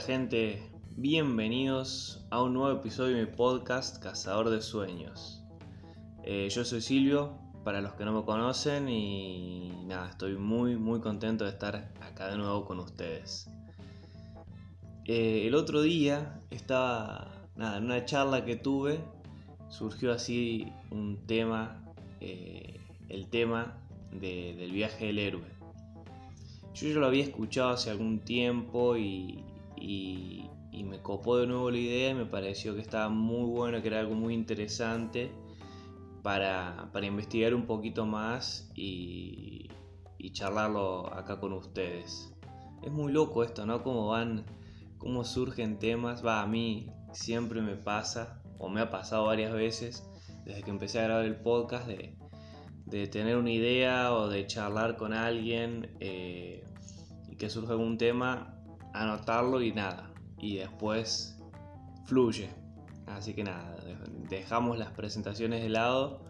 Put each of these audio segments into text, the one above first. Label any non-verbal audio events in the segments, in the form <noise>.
gente, bienvenidos a un nuevo episodio de mi podcast Cazador de Sueños. Eh, yo soy Silvio, para los que no me conocen y nada, estoy muy muy contento de estar acá de nuevo con ustedes. Eh, el otro día estaba nada, en una charla que tuve, surgió así un tema, eh, el tema del viaje del héroe. Yo ya lo había escuchado hace algún tiempo y, me copó de nuevo la idea y me pareció que estaba muy bueno, que era algo muy interesante para, investigar un poquito más y, charlarlo acá con ustedes. Es muy loco esto, ¿no? Cómo van, cómo surgen temas. Va, a mí siempre me pasa, o me ha pasado varias veces, desde que empecé a grabar el podcast, de, tener una idea o de charlar con alguien eh, y que surja algún tema, anotarlo y nada. Y después fluye. Así que nada, dejamos las presentaciones de lado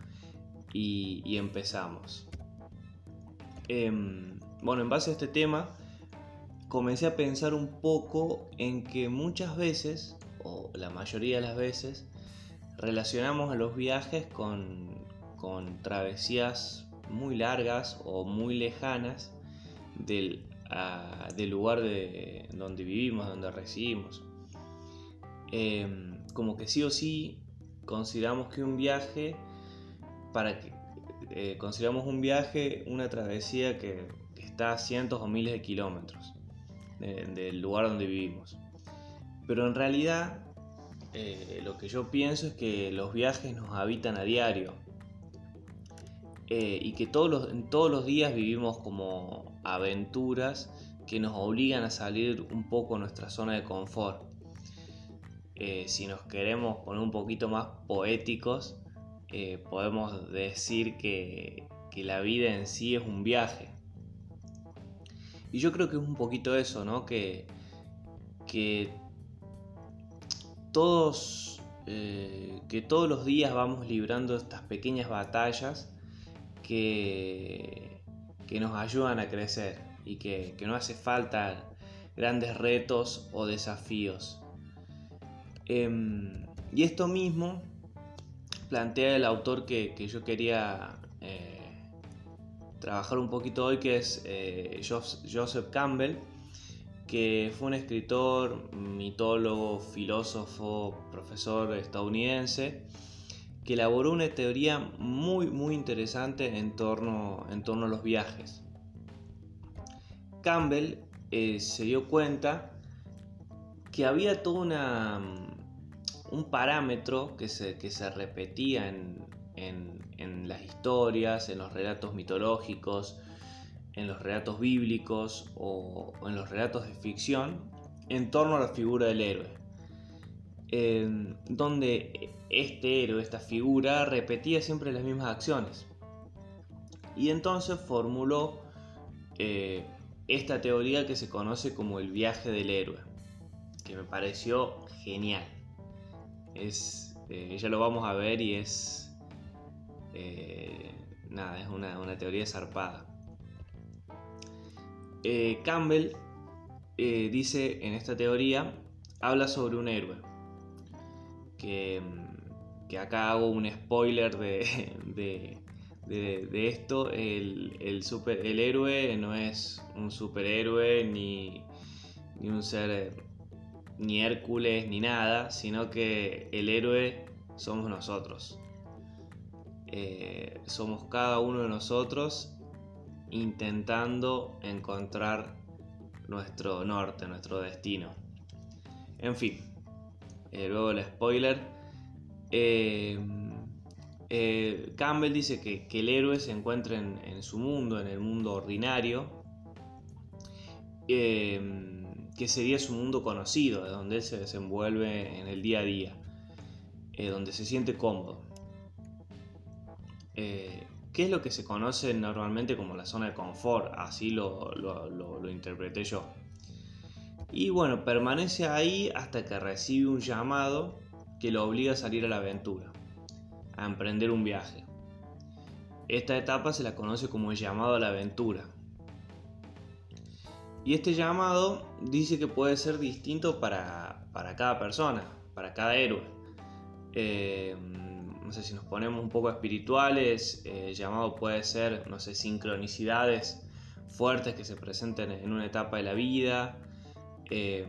y, empezamos. Em, bueno, en base a este tema, comencé a pensar un poco en que muchas veces, o la mayoría de las veces, relacionamos a los viajes con, travesías muy largas o muy lejanas del, lugar de, donde vivimos, donde residimos. Em, como que sí o sí consideramos que un viaje, para que eh, consideramos un viaje una travesía que, está a cientos o miles de kilómetros del lugar donde vivimos. Pero en realidad eh, lo que yo pienso es que los viajes nos habitan a diario eh, y que todos los, todos los días vivimos como aventuras que nos obligan a salir un poco de nuestra zona de confort. Eh, si nos queremos poner un poquito más poéticos, eh, podemos decir que, la vida en sí es un viaje. Y yo creo que es un poquito eso, ¿no? Que, todos, eh, que todos los días vamos librando estas pequeñas batallas que, que nos ayudan a crecer y que, que no hace falta grandes retos o desafíos. Em, y esto mismo plantea el autor que, yo quería eh, trabajar un poquito hoy, que es eh, Joseph Campbell, que fue un escritor, mitólogo, filósofo, profesor estadounidense, que elaboró una teoría muy, muy interesante en torno, en torno a los viajes. Campbell eh, se dio cuenta que había toda una un parámetro que se, que se repetía en, las historias, en los relatos mitológicos, en los relatos bíblicos o, en los relatos de ficción en torno a la figura del héroe. Donde este héroe, esta figura, repetía siempre las mismas acciones. Y entonces formuló eh, esta teoría que se conoce como el viaje del héroe, que me pareció genial es, eh, ya lo vamos a ver y es, eh, nada, es una, teoría zarpada. Campbell dice en esta teoría, habla sobre un héroe, que, acá hago un spoiler de, <laughs> de, esto, el, super, el héroe no es un superhéroe ni, ni un ser ni Hércules, ni nada, sino que el héroe somos nosotros. Eh, somos cada uno de nosotros intentando encontrar nuestro norte, nuestro destino. En fin, eh, luego el spoiler. Eh, Campbell dice que, el héroe se encuentra en, su mundo, en el mundo ordinario que sería su mundo conocido, de donde se desenvuelve en el día a día, eh, donde se siente cómodo. Eh, ¿Qué es lo que se conoce normalmente como la zona de confort? Así lo, lo, interpreté yo. Y bueno, permanece ahí hasta que recibe un llamado que lo obliga a salir a la aventura, a emprender un viaje. Esta etapa se la conoce como el llamado a la aventura y este llamado dice que puede ser distinto para, cada persona, para cada héroe. Eh, no sé si nos ponemos un poco espirituales, eh, el llamado puede ser, no sé, sincronicidades fuertes que se presenten en una etapa de la vida eh,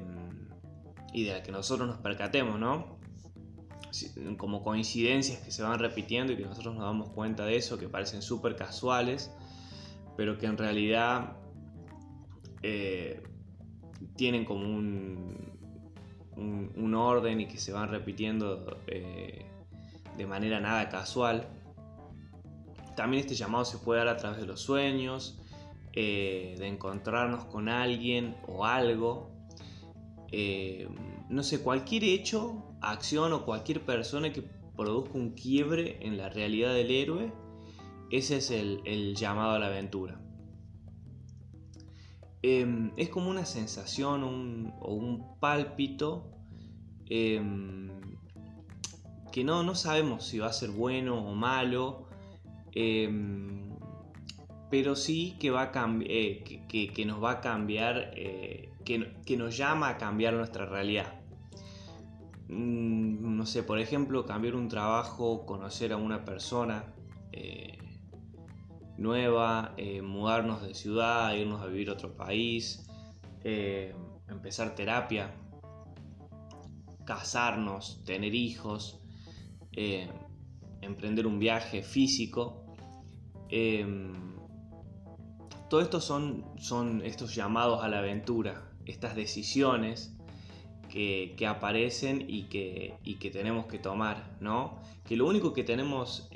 y de la que nosotros nos percatemos, ¿no? Como coincidencias que se van repitiendo y que nosotros nos damos cuenta de eso, que parecen súper casuales, pero que en realidad eh, tienen como un, orden y que se van repitiendo eh, de manera nada casual. También este llamado se puede dar a través de los sueños, eh, de encontrarnos con alguien o algo. No sé, cualquier hecho, acción o cualquier persona que produzca un quiebre en la realidad del héroe, ese es el llamado a la aventura. Em, es como una sensación o un pálpito em, que no, no sabemos si va a ser bueno o malo, em, pero sí que, va eh, que, nos va a cambiar, que, nos llama a cambiar nuestra realidad. Mm, no sé, por ejemplo, cambiar un trabajo, conocer a una persona, eh, nueva, eh, mudarnos de ciudad, irnos a vivir a otro país, eh, empezar terapia, casarnos, tener hijos, emprender un viaje físico. todo esto son, son estos llamados a la aventura, estas decisiones que, aparecen y que, y que, tenemos que tomar, ¿no? Que lo único que tenemos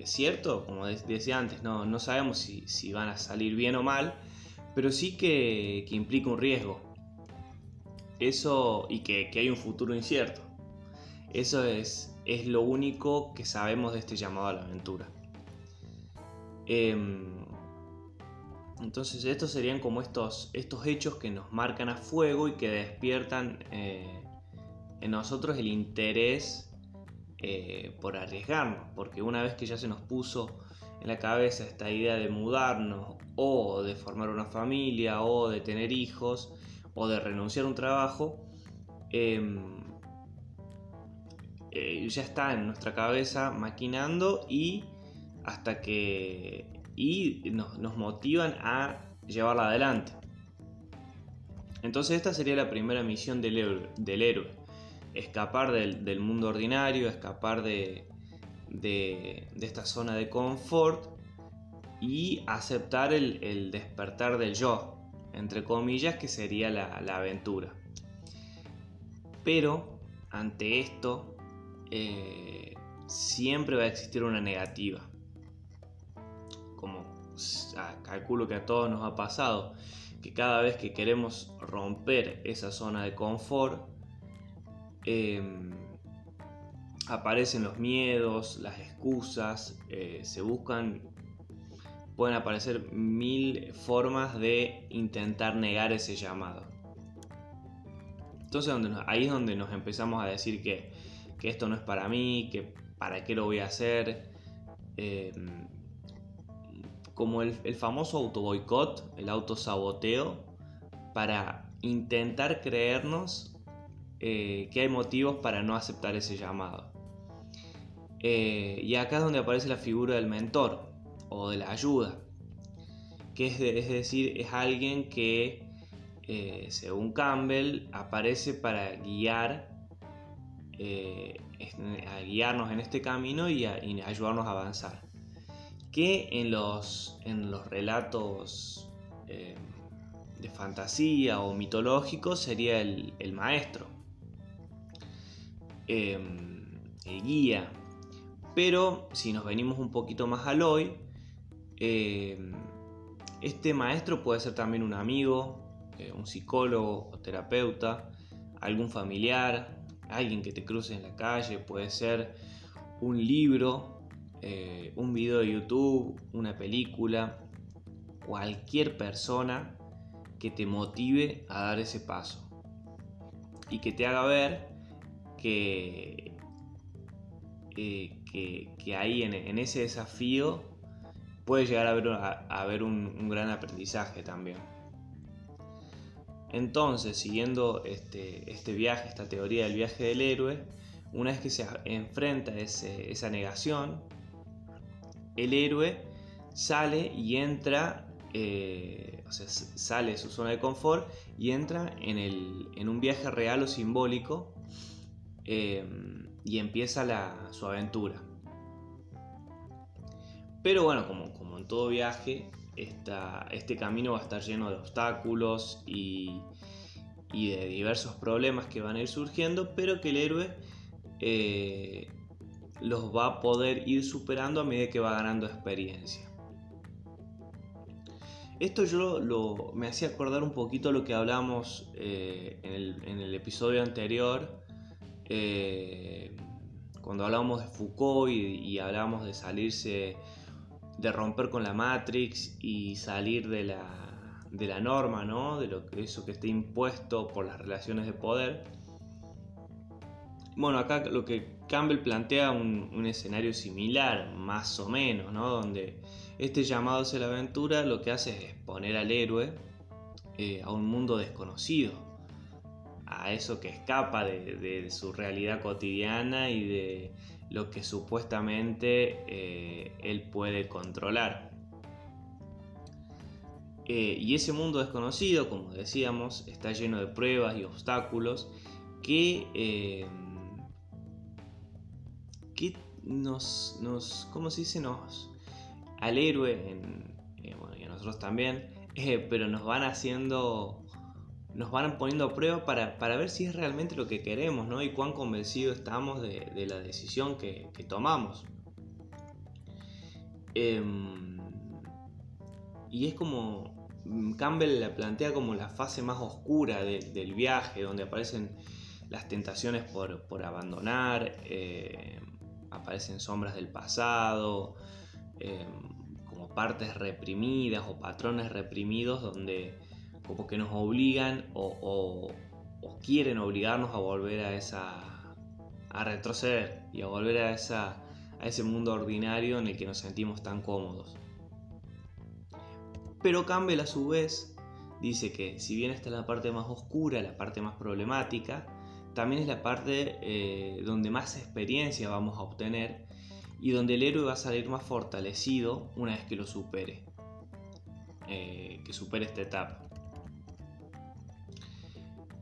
es cierto, como decía antes, no, no sabemos si, van a salir bien o mal, pero sí que, implica un riesgo. Eso y que, hay un futuro incierto. Eso es, es, lo único que sabemos de este llamado a la aventura. Em, entonces estos serían como estos, estos hechos que nos marcan a fuego y que despiertan eh, en nosotros el interés eh, por arriesgarnos, porque una vez que ya se nos puso en la cabeza esta idea de mudarnos o de formar una familia o de tener hijos o de renunciar a un trabajo, em, eh, ya está en nuestra cabeza maquinando y hasta que y nos, motivan a llevarla adelante. Entonces esta sería la primera misión del héroe escapar del, mundo ordinario, escapar de, esta zona de confort y aceptar el, despertar del yo, entre comillas, que sería la, aventura. Pero ante esto eh, siempre va a existir una negativa. Calculo que a todos nos ha pasado, que cada vez que queremos romper esa zona de confort, Em, aparecen los miedos, las excusas, eh, se buscan, pueden aparecer mil formas de intentar negar ese llamado. Entonces ahí es donde nos empezamos a decir que, esto no es para mí, que para qué lo voy a hacer. Em, como el, el famoso autoboicot, el autosaboteo, para intentar creernos eh, que hay motivos para no aceptar ese llamado. Eh, y acá es donde aparece la figura del mentor o de la ayuda, que es, decir, es alguien que, eh, según Campbell, aparece para guiar, guiarnos en este camino y, ayudarnos a avanzar. Que en los, en los relatos de fantasía o mitológicos sería el maestro Em, el guía. Pero si nos venimos un poquito más al hoy, em, este maestro puede ser también un amigo, eh, un psicólogo o terapeuta, algún familiar, alguien que te cruce en la calle, puede ser un libro, eh, un video de YouTube, una película, cualquier persona que te motive a dar ese paso y que te haga ver que, eh, que, ahí en, ese desafío puede llegar a haber, un, gran aprendizaje también. Entonces, siguiendo este, este viaje, esta teoría del viaje del héroe, una vez que se enfrenta a esa negación, el héroe sale y entra, eh, o sea, sale de su zona de confort y entra en, un viaje real o simbólico eh, y empieza su aventura. Pero bueno, como, como en todo viaje, este camino va a estar lleno de obstáculos y, de diversos problemas que van a ir surgiendo, pero que el héroe eh, los va a poder ir superando a medida que va ganando experiencia. Esto yo me hacía acordar un poquito lo que hablamos eh, en, el, episodio anterior, eh, cuando hablábamos de Foucault y, y hablábamos de salirse de romper con la Matrix y salir de la, de la norma, ¿no? De lo eso que esté impuesto por las relaciones de poder. Bueno, acá lo que Campbell plantea un, escenario similar, más o menos, ¿no? Donde este llamado hacia la aventura lo que hace es exponer al héroe eh, a un mundo desconocido, a eso que escapa de su realidad cotidiana y de lo que supuestamente eh, él puede controlar. Eh, y ese mundo desconocido, como decíamos, está lleno de pruebas y obstáculos que nos, nos, ¿cómo se dice? Nos, al héroe, bueno, y a nosotros también, <laughs> pero nos van haciendo nos van poniendo a prueba para, ver si es realmente lo que queremos, ¿no? Y cuán convencidos estamos de, la decisión que, tomamos. Em, y es como, Campbell la plantea como la fase más oscura del viaje, donde aparecen las tentaciones por, abandonar, em, aparecen sombras del pasado, em, como partes reprimidas o patrones reprimidos donde como que nos obligan o, quieren obligarnos a volver a esa a retroceder y a volver a esa a ese mundo ordinario en el que nos sentimos tan cómodos. Pero Campbell a su vez dice que si bien esta es la parte más oscura, la parte más problemática, también es la parte eh, donde más experiencia vamos a obtener y donde el héroe va a salir más fortalecido una vez que lo supere, eh, que supere esta etapa.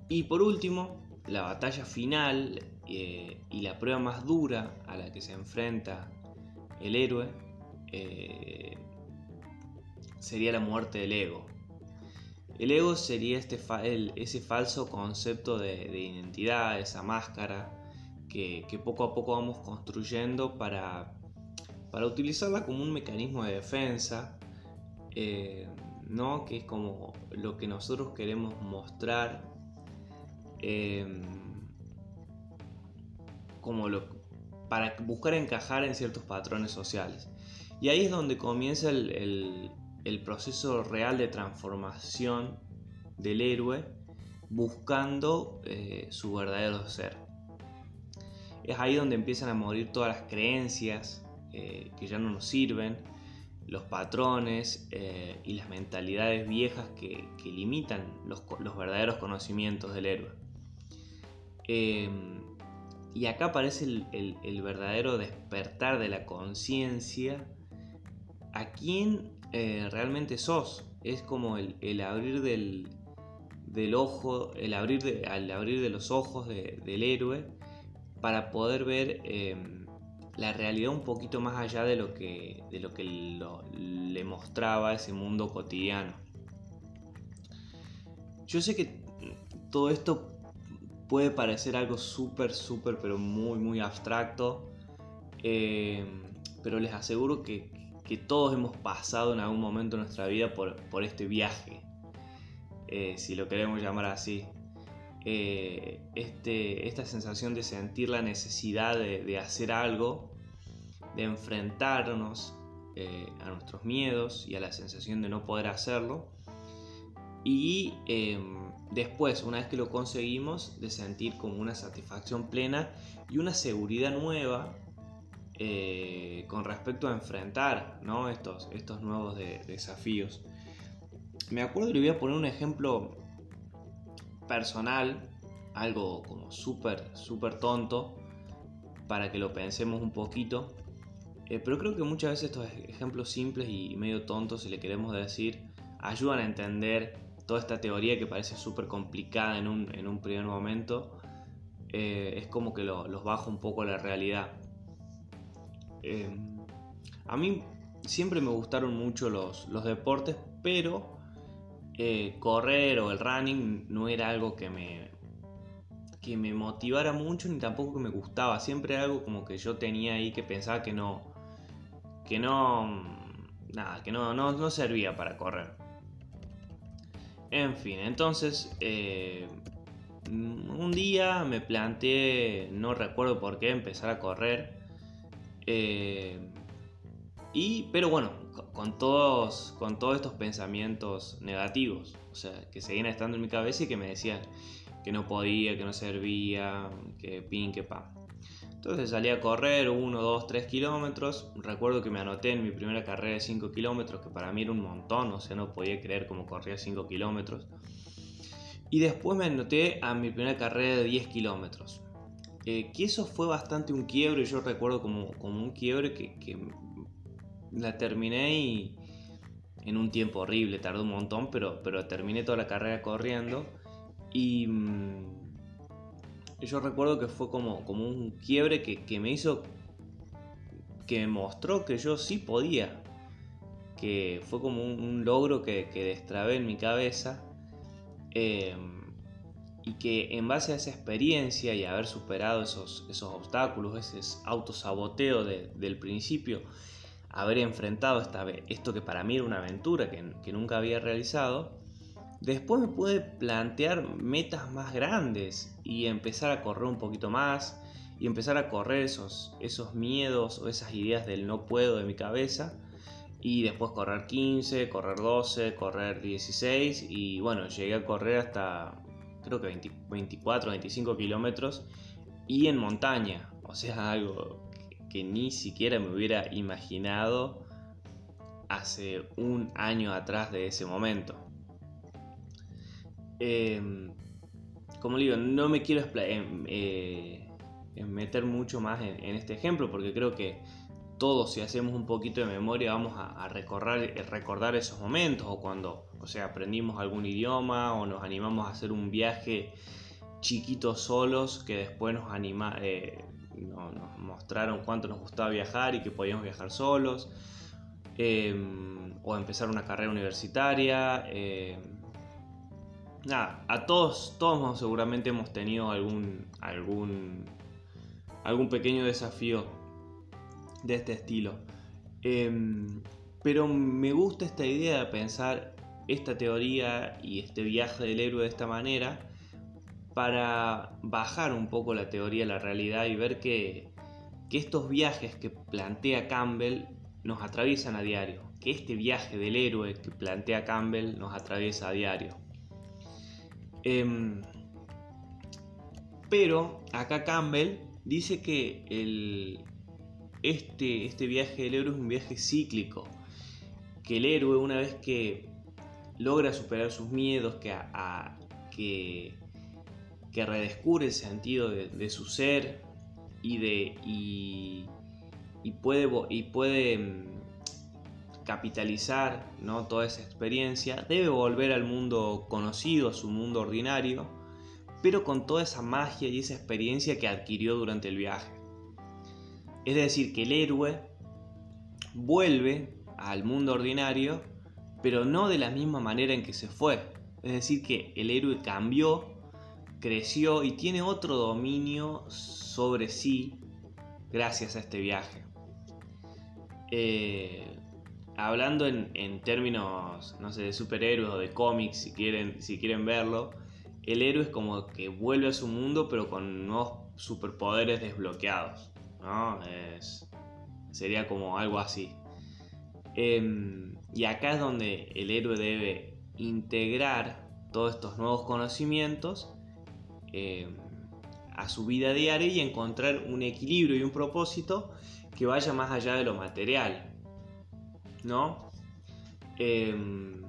Y por último, la batalla final eh, y la prueba más dura a la que se enfrenta el héroe sería la muerte del ego. El ego sería este ese falso concepto de, identidad, esa máscara que, poco a poco vamos construyendo para, para utilizarla como un mecanismo de defensa, eh, ¿no? que es como lo que nosotros queremos mostrar Em, como lo, para buscar encajar en ciertos patrones sociales. Y ahí es donde comienza el, proceso real de transformación del héroe buscando eh, su verdadero ser. Es ahí donde empiezan a morir todas las creencias eh, que ya no nos sirven, los patrones eh, y las mentalidades viejas que, limitan los, verdaderos conocimientos del héroe. Em, y acá aparece el, verdadero despertar de la conciencia a quién eh, realmente sos. Es como el, abrir del, ojo, el abrir de, al abrir de los ojos del héroe para poder ver em, la realidad un poquito más allá de lo que, de lo que le mostraba ese mundo cotidiano. Yo sé que todo esto puede parecer algo súper, súper, pero muy, muy abstracto. Eh, pero les aseguro que, todos hemos pasado en algún momento de nuestra vida por, este viaje, eh, si lo queremos llamar así. Eh, este, esta sensación de sentir la necesidad de, hacer algo, de enfrentarnos a nuestros miedos y a la sensación de no poder hacerlo. Y em, Después, una vez que lo conseguimos, de sentir como una satisfacción plena y una seguridad nueva eh, con respecto a enfrentar estos, nuevos desafíos. Me acuerdo y voy a poner un ejemplo personal, algo como súper, súper tonto, para que lo pensemos un poquito. Eh, pero creo que muchas veces estos ejemplos simples y medio tontos, si le queremos decir, ayudan a entender toda esta teoría que parece súper complicada en un, en un, primer momento. Eh, es como que los baja un poco a la realidad. Eh, a mí siempre me gustaron mucho los, los deportes, pero correr o el running no era algo que me, que me motivara mucho ni tampoco que me gustaba. Siempre algo como que yo tenía ahí que pensaba que no. que no. nada, que no, no, servía para correr. En fin, entonces. Eh, un día me planteé, no recuerdo por qué, empezar a correr. Eh, y, pero bueno, con todos, con todos estos pensamientos negativos, o sea, que seguían estando en mi cabeza y que me decían, que no podía, que no servía, que pin, que pa. Entonces salí a correr 1, 2, 3 kilómetros. Recuerdo que me anoté en mi primera carrera de 5 kilómetros, que para mí era un montón, o sea, no podía creer cómo corría 5 kilómetros. Y después me anoté a mi primera carrera de 10 kilómetros. Eh, que eso fue bastante un quiebre, yo recuerdo como, como un quiebre que, que la terminé y en un tiempo horrible, tardó un montón, pero, pero terminé toda la carrera corriendo. Y mm, yo recuerdo que fue como, como un quiebre que, me hizo, que me mostró que yo sí podía, que fue como un, logro que, que, destrabé en mi cabeza. Em, y que en base a esa experiencia y haber superado esos, esos obstáculos, ese autosaboteo del principio, haber enfrentado esta, esto que para mí era una aventura que, que nunca había realizado, Después me pude plantear metas más grandes y empezar a correr un poquito más y empezar a correr esos, esos miedos o esas ideas del no puedo de mi cabeza y después correr 15, correr 12, correr 16 y bueno, llegué a correr hasta creo que 24, 25 kilómetros y en montaña, o sea, <laughs> algo que ni siquiera me hubiera imaginado hace un año atrás de ese momento. Em, como digo, no me quiero em, eh, meter mucho más en, este ejemplo porque creo que todos si hacemos un poquito de memoria vamos a, recordar, recordar esos momentos o cuando o sea, aprendimos algún idioma o nos animamos a hacer un viaje chiquito solos que después nos, anima, eh, nos mostraron cuánto nos gustaba viajar y que podíamos viajar solos em, o empezar una carrera universitaria nada, a todos, todos seguramente hemos tenido algún, algún, algún pequeño desafío de este estilo. Em, pero me gusta esta idea de pensar esta teoría y este viaje del héroe de esta manera para bajar un poco la teoría a la realidad y ver que, que estos viajes que plantea Campbell nos atraviesan a diario, que este viaje del héroe que plantea Campbell nos atraviesa a diario. Em, pero acá Campbell dice que el, este, este viaje del héroe es un viaje cíclico. Que el héroe, una vez que logra superar sus miedos, que, que, que, redescubre el sentido de, su ser y, de, y, y puede, y puede em, capitalizar ¿no? toda esa experiencia, debe volver al mundo conocido, a su mundo ordinario, pero con toda esa magia y esa experiencia que adquirió durante el viaje. Es decir, que el héroe vuelve al mundo ordinario, pero no de la misma manera en que se fue. Es decir, que el héroe cambió, creció y tiene otro dominio sobre sí gracias a este viaje. Eh, hablando en, términos, no sé, de superhéroes o de cómics, si quieren, si quieren verlo, el héroe es como que vuelve a su mundo, pero con nuevos superpoderes desbloqueados, ¿no? sería como algo así. Em, y acá es donde el héroe debe integrar todos estos nuevos conocimientos em, a su vida diaria y encontrar un equilibrio y un propósito que vaya más allá de lo material. ¿no? Em,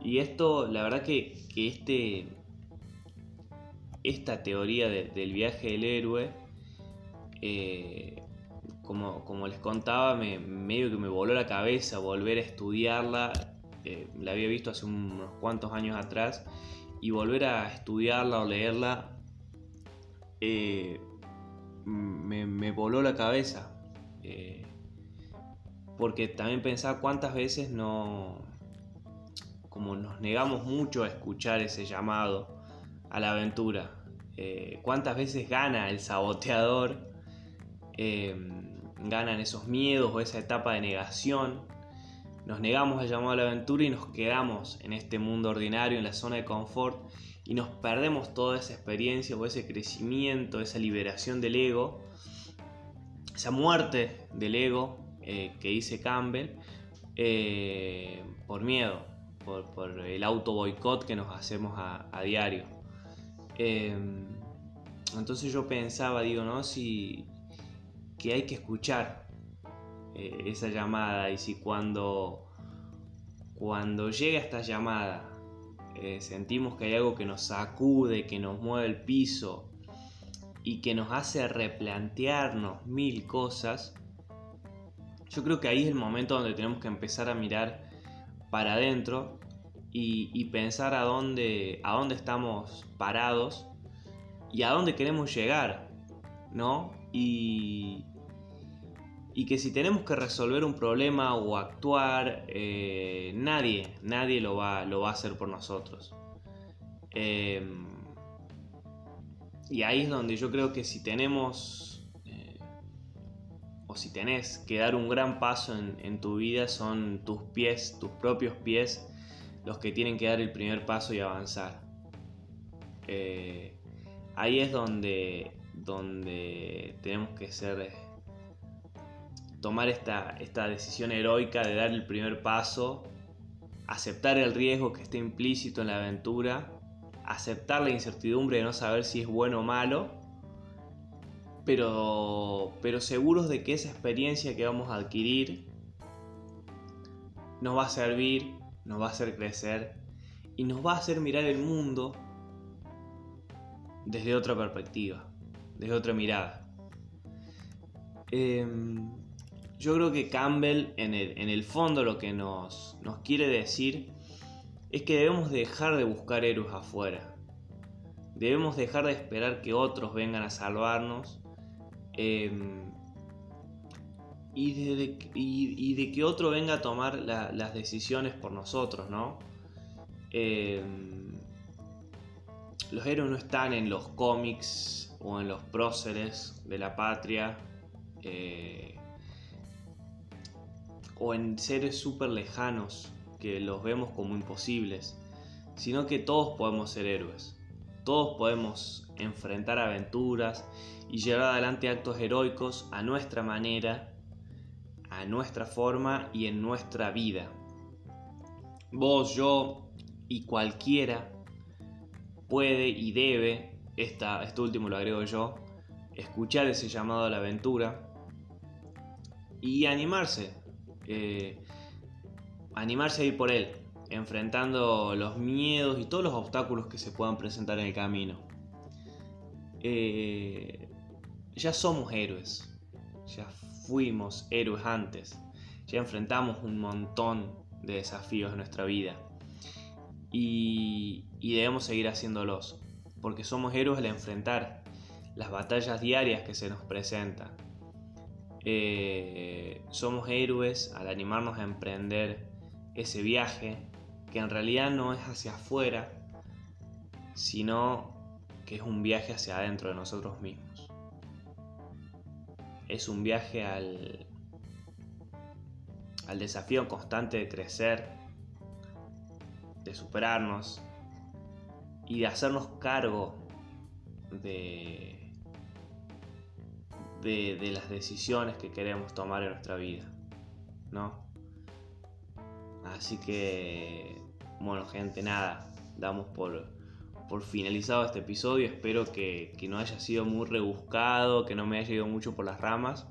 Y esto, la verdad que, este, esta teoría del viaje del héroe, eh, como, como, les contaba, me, medio que me voló la cabeza volver a estudiarla. Eh, la había visto hace unos cuantos años atrás y volver a estudiarla o leerla eh, me, voló la cabeza. porque también pensaba cuántas veces no, como nos negamos mucho a escuchar ese llamado a la aventura. Eh, ¿Cuántas veces gana el saboteador? Eh, ganan esos miedos o esa etapa de negación. Nos negamos al llamado a la aventura y nos quedamos en este mundo ordinario, en la zona de confort, y nos perdemos toda esa experiencia o ese crecimiento, esa liberación del ego, esa muerte del ego eh, que dice Campbell, por miedo, por, el auto boicot que nos hacemos a, diario. Em, entonces yo pensaba, digo, ¿no? Si que hay que escuchar eh, esa llamada y si cuando, cuando llega esta llamada eh, sentimos que hay algo que nos sacude, que nos mueve el piso y que nos hace replantearnos mil cosas, yo creo que ahí es el momento donde tenemos que empezar a mirar para adentro y, pensar a dónde, a dónde estamos parados y a dónde queremos llegar, ¿no? Y, y que si tenemos que resolver un problema o actuar, eh, nadie, nadie lo va, lo va a hacer por nosotros. Em, y ahí es donde yo creo que si tenemos, eh, o si tenés que dar un gran paso en tu vida, son tus pies, tus propios pies, los que tienen que dar el primer paso y avanzar. Eh, ahí es donde, donde tenemos que ser eh, tomar esta, esta decisión heroica de dar el primer paso, aceptar el riesgo que está implícito en la aventura, aceptar la incertidumbre de no saber si es bueno o malo, pero, pero seguros de que esa experiencia que vamos a adquirir nos va a servir nos va a hacer crecer y nos va a hacer mirar el mundo desde otra perspectiva, desde otra mirada. Em, yo creo que Campbell en el, fondo lo que nos, quiere decir es que debemos dejar de buscar héroes afuera. Debemos dejar de esperar que otros vengan a salvarnos. Em, y de, que otro venga a tomar las decisiones por nosotros, ¿no? Eh, los héroes no están en los cómics o en los próceres de la patria eh, o en seres súper lejanos que los vemos como imposibles, sino que todos podemos ser héroes, todos podemos enfrentar aventuras y llevar adelante actos heroicos a nuestra manera a nuestra forma y en nuestra vida. Vos, yo y cualquiera puede y debe, esta, esto último lo agrego yo, escuchar ese llamado a la aventura. Y animarse, eh, animarse a ir por él, enfrentando los miedos y todos los obstáculos que se puedan presentar en el camino. Eh, ya somos héroes, ya fuimos héroes antes, ya enfrentamos un montón de desafíos en nuestra vida. Y, debemos seguir haciéndolos, porque somos héroes al enfrentar las batallas diarias que se nos presentan. Eh, somos héroes al animarnos a emprender ese viaje que en realidad no es hacia afuera, sino que es un viaje hacia adentro de nosotros mismos es un viaje al, al desafío constante de crecer, de superarnos y de hacernos cargo de, de, las decisiones que queremos tomar en nuestra vida, ¿no? Así que, bueno, gente, nada, damos por, por finalizado este episodio. Espero que, no haya sido muy rebuscado, que no me haya ido mucho por las ramas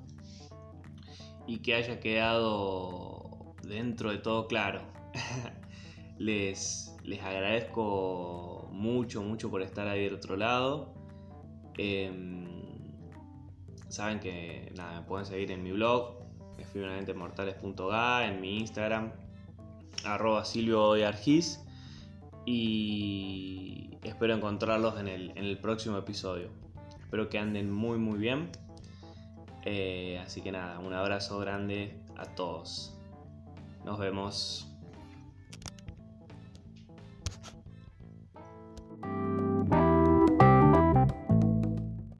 y que haya quedado dentro de todo claro. <laughs> Les, les agradezco mucho, mucho por estar ahí del otro lado. Em, saben que nada, me pueden seguir en mi blog, mortales.ga, en mi Instagram, arroba Silvio y espero encontrarlos en el, en el próximo episodio. Espero que anden muy muy bien. Eh, así que nada, un abrazo grande a todos. Nos vemos.